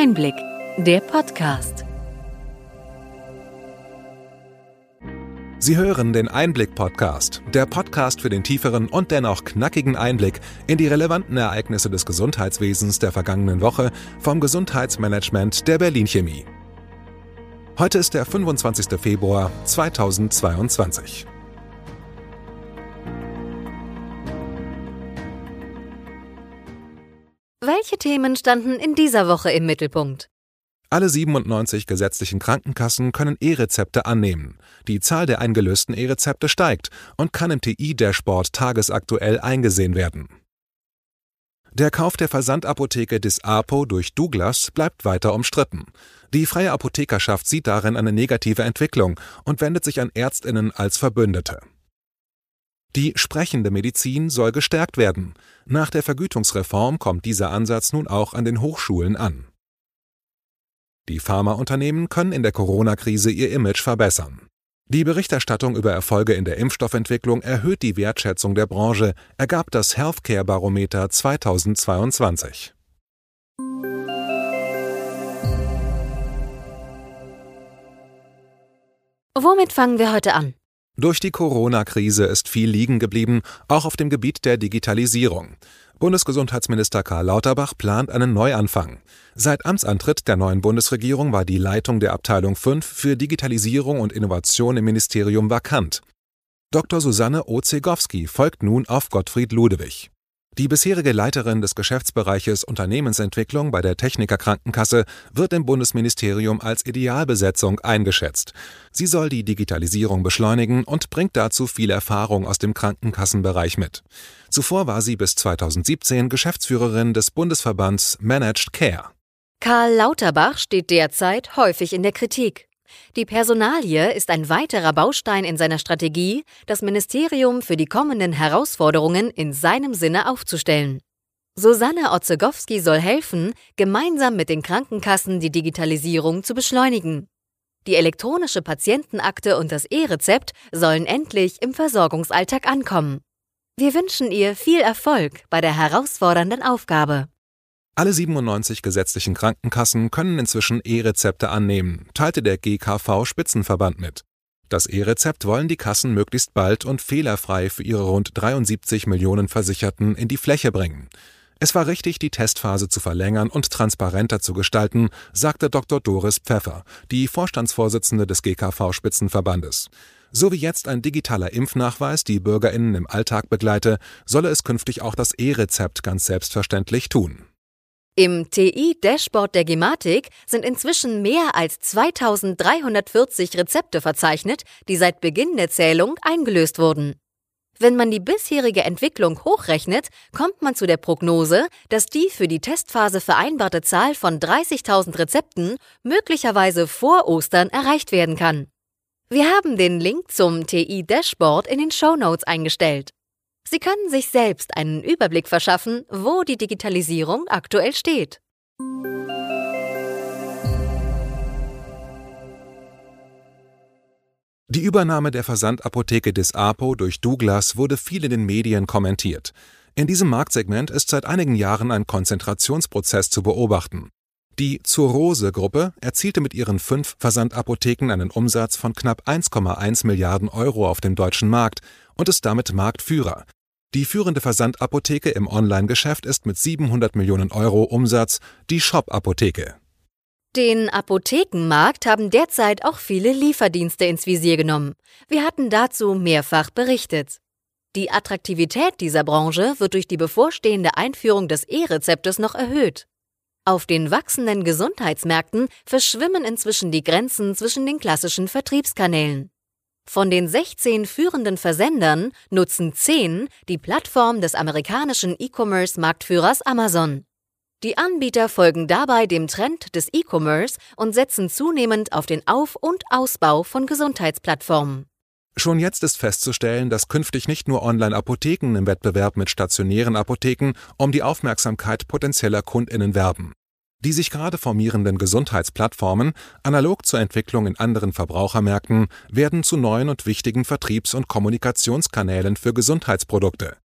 Einblick, der Podcast. Sie hören den Einblick-Podcast, der Podcast für den tieferen und dennoch knackigen Einblick in die relevanten Ereignisse des Gesundheitswesens der vergangenen Woche vom Gesundheitsmanagement der Berlin Chemie. Heute ist der 25. Februar 2022. Welche Themen standen in dieser Woche im Mittelpunkt? Alle 97 gesetzlichen Krankenkassen können E-Rezepte annehmen. Die Zahl der eingelösten E-Rezepte steigt und kann im TI-Dashboard tagesaktuell eingesehen werden. Der Kauf der Versandapotheke des APO durch Douglas bleibt weiter umstritten. Die freie Apothekerschaft sieht darin eine negative Entwicklung und wendet sich an Ärztinnen als Verbündete. Die sprechende Medizin soll gestärkt werden. Nach der Vergütungsreform kommt dieser Ansatz nun auch an den Hochschulen an. Die Pharmaunternehmen können in der Corona-Krise ihr Image verbessern. Die Berichterstattung über Erfolge in der Impfstoffentwicklung erhöht die Wertschätzung der Branche, ergab das Healthcare Barometer 2022. Womit fangen wir heute an? Durch die Corona-Krise ist viel liegen geblieben, auch auf dem Gebiet der Digitalisierung. Bundesgesundheitsminister Karl Lauterbach plant einen Neuanfang. Seit Amtsantritt der neuen Bundesregierung war die Leitung der Abteilung 5 für Digitalisierung und Innovation im Ministerium vakant. Dr. Susanne Ozegowski folgt nun auf Gottfried Ludewig. Die bisherige Leiterin des Geschäftsbereiches Unternehmensentwicklung bei der Techniker Krankenkasse wird im Bundesministerium als Idealbesetzung eingeschätzt. Sie soll die Digitalisierung beschleunigen und bringt dazu viel Erfahrung aus dem Krankenkassenbereich mit. Zuvor war sie bis 2017 Geschäftsführerin des Bundesverbands Managed Care. Karl Lauterbach steht derzeit häufig in der Kritik. Die Personalie ist ein weiterer Baustein in seiner Strategie, das Ministerium für die kommenden Herausforderungen in seinem Sinne aufzustellen. Susanne Otzegowski soll helfen, gemeinsam mit den Krankenkassen die Digitalisierung zu beschleunigen. Die elektronische Patientenakte und das E-Rezept sollen endlich im Versorgungsalltag ankommen. Wir wünschen ihr viel Erfolg bei der herausfordernden Aufgabe. Alle 97 gesetzlichen Krankenkassen können inzwischen E-Rezepte annehmen, teilte der GKV Spitzenverband mit. Das E-Rezept wollen die Kassen möglichst bald und fehlerfrei für ihre rund 73 Millionen Versicherten in die Fläche bringen. Es war richtig, die Testphase zu verlängern und transparenter zu gestalten, sagte Dr. Doris Pfeffer, die Vorstandsvorsitzende des GKV Spitzenverbandes. So wie jetzt ein digitaler Impfnachweis die Bürgerinnen im Alltag begleite, solle es künftig auch das E-Rezept ganz selbstverständlich tun. Im TI-Dashboard der Gematik sind inzwischen mehr als 2340 Rezepte verzeichnet, die seit Beginn der Zählung eingelöst wurden. Wenn man die bisherige Entwicklung hochrechnet, kommt man zu der Prognose, dass die für die Testphase vereinbarte Zahl von 30.000 Rezepten möglicherweise vor Ostern erreicht werden kann. Wir haben den Link zum TI-Dashboard in den Show Notes eingestellt. Sie können sich selbst einen Überblick verschaffen, wo die Digitalisierung aktuell steht. Die Übernahme der Versandapotheke des APO durch Douglas wurde viel in den Medien kommentiert. In diesem Marktsegment ist seit einigen Jahren ein Konzentrationsprozess zu beobachten. Die Zur-Rose-Gruppe erzielte mit ihren fünf Versandapotheken einen Umsatz von knapp 1,1 Milliarden Euro auf dem deutschen Markt und ist damit Marktführer. Die führende Versandapotheke im Online-Geschäft ist mit 700 Millionen Euro Umsatz die Shop-Apotheke. Den Apothekenmarkt haben derzeit auch viele Lieferdienste ins Visier genommen. Wir hatten dazu mehrfach berichtet. Die Attraktivität dieser Branche wird durch die bevorstehende Einführung des E-Rezeptes noch erhöht. Auf den wachsenden Gesundheitsmärkten verschwimmen inzwischen die Grenzen zwischen den klassischen Vertriebskanälen. Von den 16 führenden Versendern nutzen 10 die Plattform des amerikanischen E-Commerce-Marktführers Amazon. Die Anbieter folgen dabei dem Trend des E-Commerce und setzen zunehmend auf den Auf- und Ausbau von Gesundheitsplattformen. Schon jetzt ist festzustellen, dass künftig nicht nur Online-Apotheken im Wettbewerb mit stationären Apotheken um die Aufmerksamkeit potenzieller Kundinnen werben. Die sich gerade formierenden Gesundheitsplattformen, analog zur Entwicklung in anderen Verbrauchermärkten, werden zu neuen und wichtigen Vertriebs- und Kommunikationskanälen für Gesundheitsprodukte.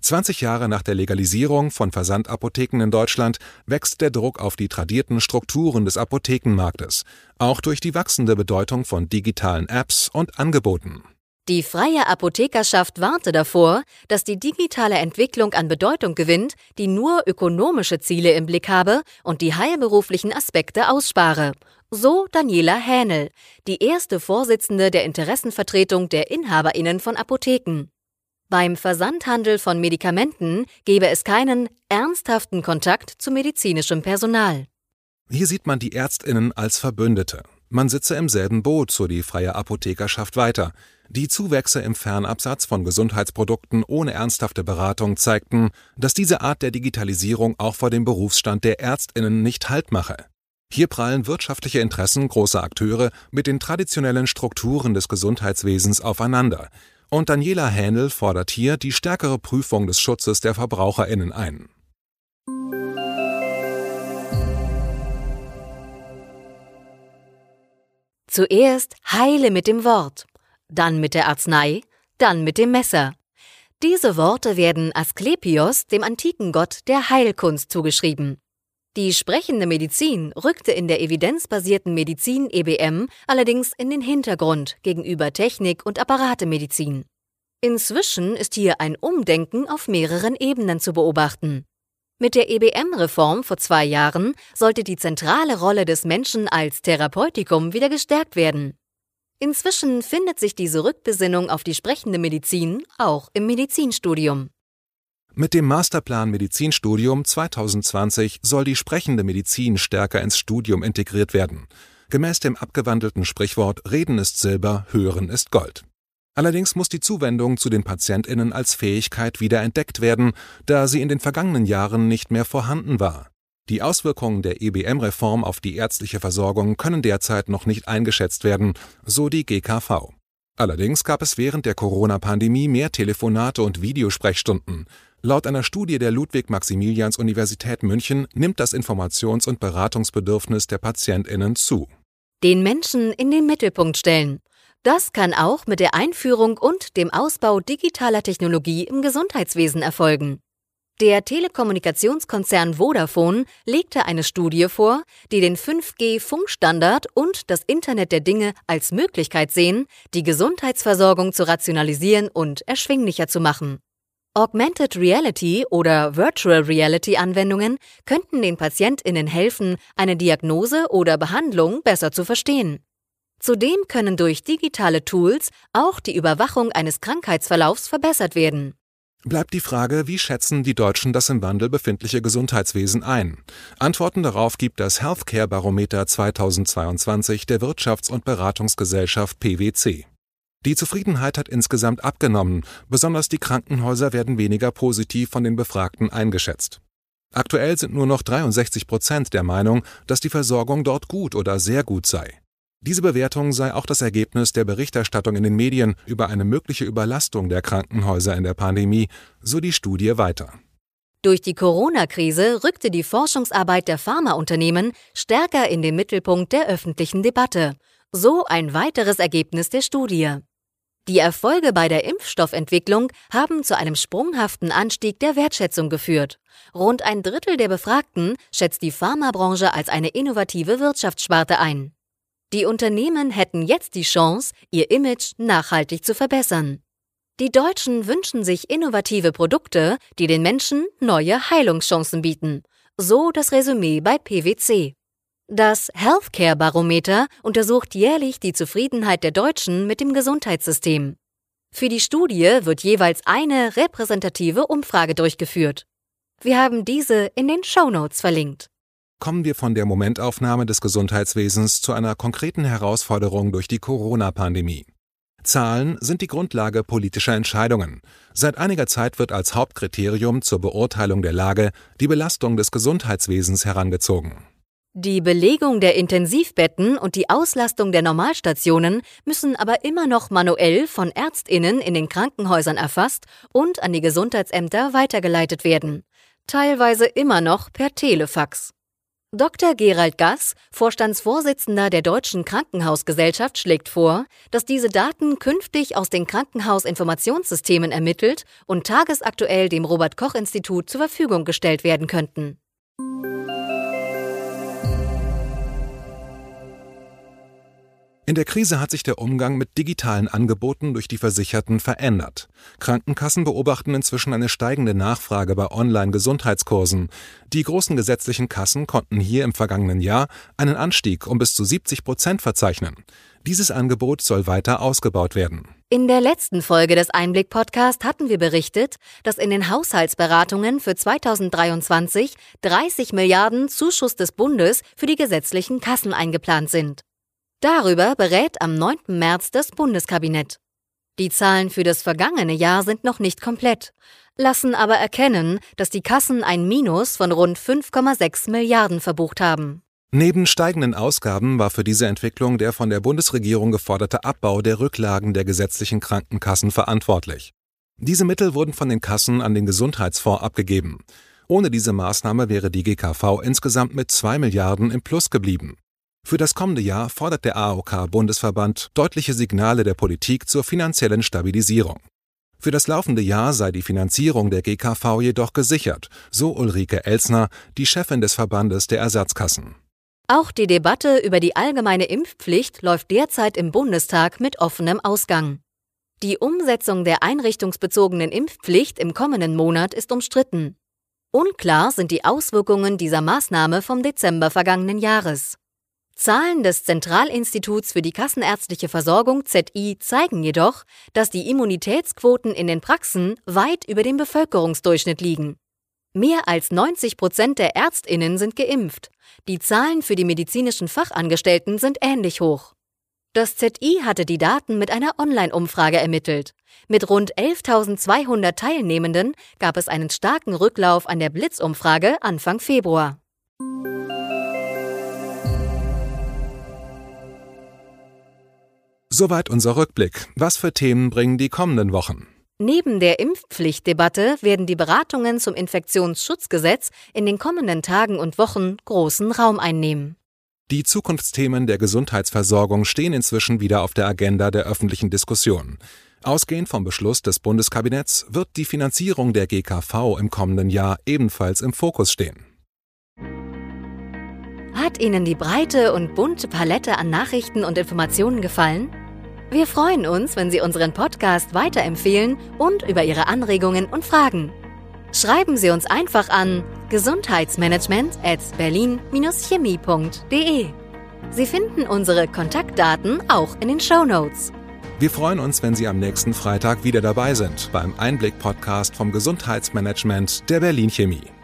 20 Jahre nach der Legalisierung von Versandapotheken in Deutschland wächst der Druck auf die tradierten Strukturen des Apothekenmarktes, auch durch die wachsende Bedeutung von digitalen Apps und Angeboten. Die freie Apothekerschaft warnte davor, dass die digitale Entwicklung an Bedeutung gewinnt, die nur ökonomische Ziele im Blick habe und die heilberuflichen Aspekte ausspare. So Daniela Hähnel, die erste Vorsitzende der Interessenvertretung der Inhaberinnen von Apotheken. Beim Versandhandel von Medikamenten gebe es keinen ernsthaften Kontakt zu medizinischem Personal. Hier sieht man die Ärztinnen als Verbündete. Man sitze im selben Boot, so die freie Apothekerschaft weiter. Die Zuwächse im Fernabsatz von Gesundheitsprodukten ohne ernsthafte Beratung zeigten, dass diese Art der Digitalisierung auch vor dem Berufsstand der Ärztinnen nicht Halt mache. Hier prallen wirtschaftliche Interessen großer Akteure mit den traditionellen Strukturen des Gesundheitswesens aufeinander. Und Daniela Hähnel fordert hier die stärkere Prüfung des Schutzes der Verbraucherinnen ein. Zuerst heile mit dem Wort dann mit der Arznei, dann mit dem Messer. Diese Worte werden Asklepios, dem antiken Gott der Heilkunst, zugeschrieben. Die sprechende Medizin rückte in der evidenzbasierten Medizin EBM allerdings in den Hintergrund gegenüber Technik und Apparatemedizin. Inzwischen ist hier ein Umdenken auf mehreren Ebenen zu beobachten. Mit der EBM-Reform vor zwei Jahren sollte die zentrale Rolle des Menschen als Therapeutikum wieder gestärkt werden. Inzwischen findet sich diese Rückbesinnung auf die sprechende Medizin auch im Medizinstudium. Mit dem Masterplan Medizinstudium 2020 soll die sprechende Medizin stärker ins Studium integriert werden. Gemäß dem abgewandelten Sprichwort Reden ist Silber, Hören ist Gold. Allerdings muss die Zuwendung zu den Patientinnen als Fähigkeit wieder entdeckt werden, da sie in den vergangenen Jahren nicht mehr vorhanden war. Die Auswirkungen der EBM-Reform auf die ärztliche Versorgung können derzeit noch nicht eingeschätzt werden, so die GKV. Allerdings gab es während der Corona-Pandemie mehr Telefonate und Videosprechstunden. Laut einer Studie der Ludwig-Maximilians-Universität München nimmt das Informations- und Beratungsbedürfnis der PatientInnen zu. Den Menschen in den Mittelpunkt stellen. Das kann auch mit der Einführung und dem Ausbau digitaler Technologie im Gesundheitswesen erfolgen. Der Telekommunikationskonzern Vodafone legte eine Studie vor, die den 5G-Funkstandard und das Internet der Dinge als Möglichkeit sehen, die Gesundheitsversorgung zu rationalisieren und erschwinglicher zu machen. Augmented Reality oder Virtual Reality Anwendungen könnten den Patientinnen helfen, eine Diagnose oder Behandlung besser zu verstehen. Zudem können durch digitale Tools auch die Überwachung eines Krankheitsverlaufs verbessert werden. Bleibt die Frage, wie schätzen die Deutschen das im Wandel befindliche Gesundheitswesen ein? Antworten darauf gibt das Healthcare Barometer 2022 der Wirtschafts- und Beratungsgesellschaft PwC. Die Zufriedenheit hat insgesamt abgenommen, besonders die Krankenhäuser werden weniger positiv von den Befragten eingeschätzt. Aktuell sind nur noch 63 Prozent der Meinung, dass die Versorgung dort gut oder sehr gut sei. Diese Bewertung sei auch das Ergebnis der Berichterstattung in den Medien über eine mögliche Überlastung der Krankenhäuser in der Pandemie, so die Studie weiter. Durch die Corona-Krise rückte die Forschungsarbeit der Pharmaunternehmen stärker in den Mittelpunkt der öffentlichen Debatte. So ein weiteres Ergebnis der Studie. Die Erfolge bei der Impfstoffentwicklung haben zu einem sprunghaften Anstieg der Wertschätzung geführt. Rund ein Drittel der Befragten schätzt die Pharmabranche als eine innovative Wirtschaftssparte ein. Die Unternehmen hätten jetzt die Chance, ihr Image nachhaltig zu verbessern. Die Deutschen wünschen sich innovative Produkte, die den Menschen neue Heilungschancen bieten. So das Resümee bei PwC. Das Healthcare Barometer untersucht jährlich die Zufriedenheit der Deutschen mit dem Gesundheitssystem. Für die Studie wird jeweils eine repräsentative Umfrage durchgeführt. Wir haben diese in den Show Notes verlinkt kommen wir von der Momentaufnahme des Gesundheitswesens zu einer konkreten Herausforderung durch die Corona-Pandemie. Zahlen sind die Grundlage politischer Entscheidungen. Seit einiger Zeit wird als Hauptkriterium zur Beurteilung der Lage die Belastung des Gesundheitswesens herangezogen. Die Belegung der Intensivbetten und die Auslastung der Normalstationen müssen aber immer noch manuell von Ärztinnen in den Krankenhäusern erfasst und an die Gesundheitsämter weitergeleitet werden, teilweise immer noch per Telefax. Dr. Gerald Gass, Vorstandsvorsitzender der Deutschen Krankenhausgesellschaft, schlägt vor, dass diese Daten künftig aus den Krankenhausinformationssystemen ermittelt und tagesaktuell dem Robert Koch Institut zur Verfügung gestellt werden könnten. In der Krise hat sich der Umgang mit digitalen Angeboten durch die Versicherten verändert. Krankenkassen beobachten inzwischen eine steigende Nachfrage bei Online-Gesundheitskursen. Die großen gesetzlichen Kassen konnten hier im vergangenen Jahr einen Anstieg um bis zu 70 Prozent verzeichnen. Dieses Angebot soll weiter ausgebaut werden. In der letzten Folge des Einblick-Podcast hatten wir berichtet, dass in den Haushaltsberatungen für 2023 30 Milliarden Zuschuss des Bundes für die gesetzlichen Kassen eingeplant sind. Darüber berät am 9. März das Bundeskabinett. Die Zahlen für das vergangene Jahr sind noch nicht komplett, lassen aber erkennen, dass die Kassen ein Minus von rund 5,6 Milliarden verbucht haben. Neben steigenden Ausgaben war für diese Entwicklung der von der Bundesregierung geforderte Abbau der Rücklagen der gesetzlichen Krankenkassen verantwortlich. Diese Mittel wurden von den Kassen an den Gesundheitsfonds abgegeben. Ohne diese Maßnahme wäre die GKV insgesamt mit 2 Milliarden im Plus geblieben. Für das kommende Jahr fordert der AOK-Bundesverband deutliche Signale der Politik zur finanziellen Stabilisierung. Für das laufende Jahr sei die Finanzierung der GKV jedoch gesichert, so Ulrike Elsner, die Chefin des Verbandes der Ersatzkassen. Auch die Debatte über die allgemeine Impfpflicht läuft derzeit im Bundestag mit offenem Ausgang. Die Umsetzung der einrichtungsbezogenen Impfpflicht im kommenden Monat ist umstritten. Unklar sind die Auswirkungen dieser Maßnahme vom Dezember vergangenen Jahres. Zahlen des Zentralinstituts für die kassenärztliche Versorgung ZI zeigen jedoch, dass die Immunitätsquoten in den Praxen weit über dem Bevölkerungsdurchschnitt liegen. Mehr als 90 Prozent der Ärztinnen sind geimpft. Die Zahlen für die medizinischen Fachangestellten sind ähnlich hoch. Das ZI hatte die Daten mit einer Online-Umfrage ermittelt. Mit rund 11.200 Teilnehmenden gab es einen starken Rücklauf an der Blitzumfrage Anfang Februar. Soweit unser Rückblick. Was für Themen bringen die kommenden Wochen? Neben der Impfpflichtdebatte werden die Beratungen zum Infektionsschutzgesetz in den kommenden Tagen und Wochen großen Raum einnehmen. Die Zukunftsthemen der Gesundheitsversorgung stehen inzwischen wieder auf der Agenda der öffentlichen Diskussion. Ausgehend vom Beschluss des Bundeskabinetts wird die Finanzierung der GKV im kommenden Jahr ebenfalls im Fokus stehen. Hat Ihnen die breite und bunte Palette an Nachrichten und Informationen gefallen? Wir freuen uns, wenn Sie unseren Podcast weiterempfehlen und über Ihre Anregungen und Fragen. Schreiben Sie uns einfach an gesundheitsmanagement at berlin-chemie.de. Sie finden unsere Kontaktdaten auch in den Show Notes. Wir freuen uns, wenn Sie am nächsten Freitag wieder dabei sind beim Einblick-Podcast vom Gesundheitsmanagement der Berlin Chemie.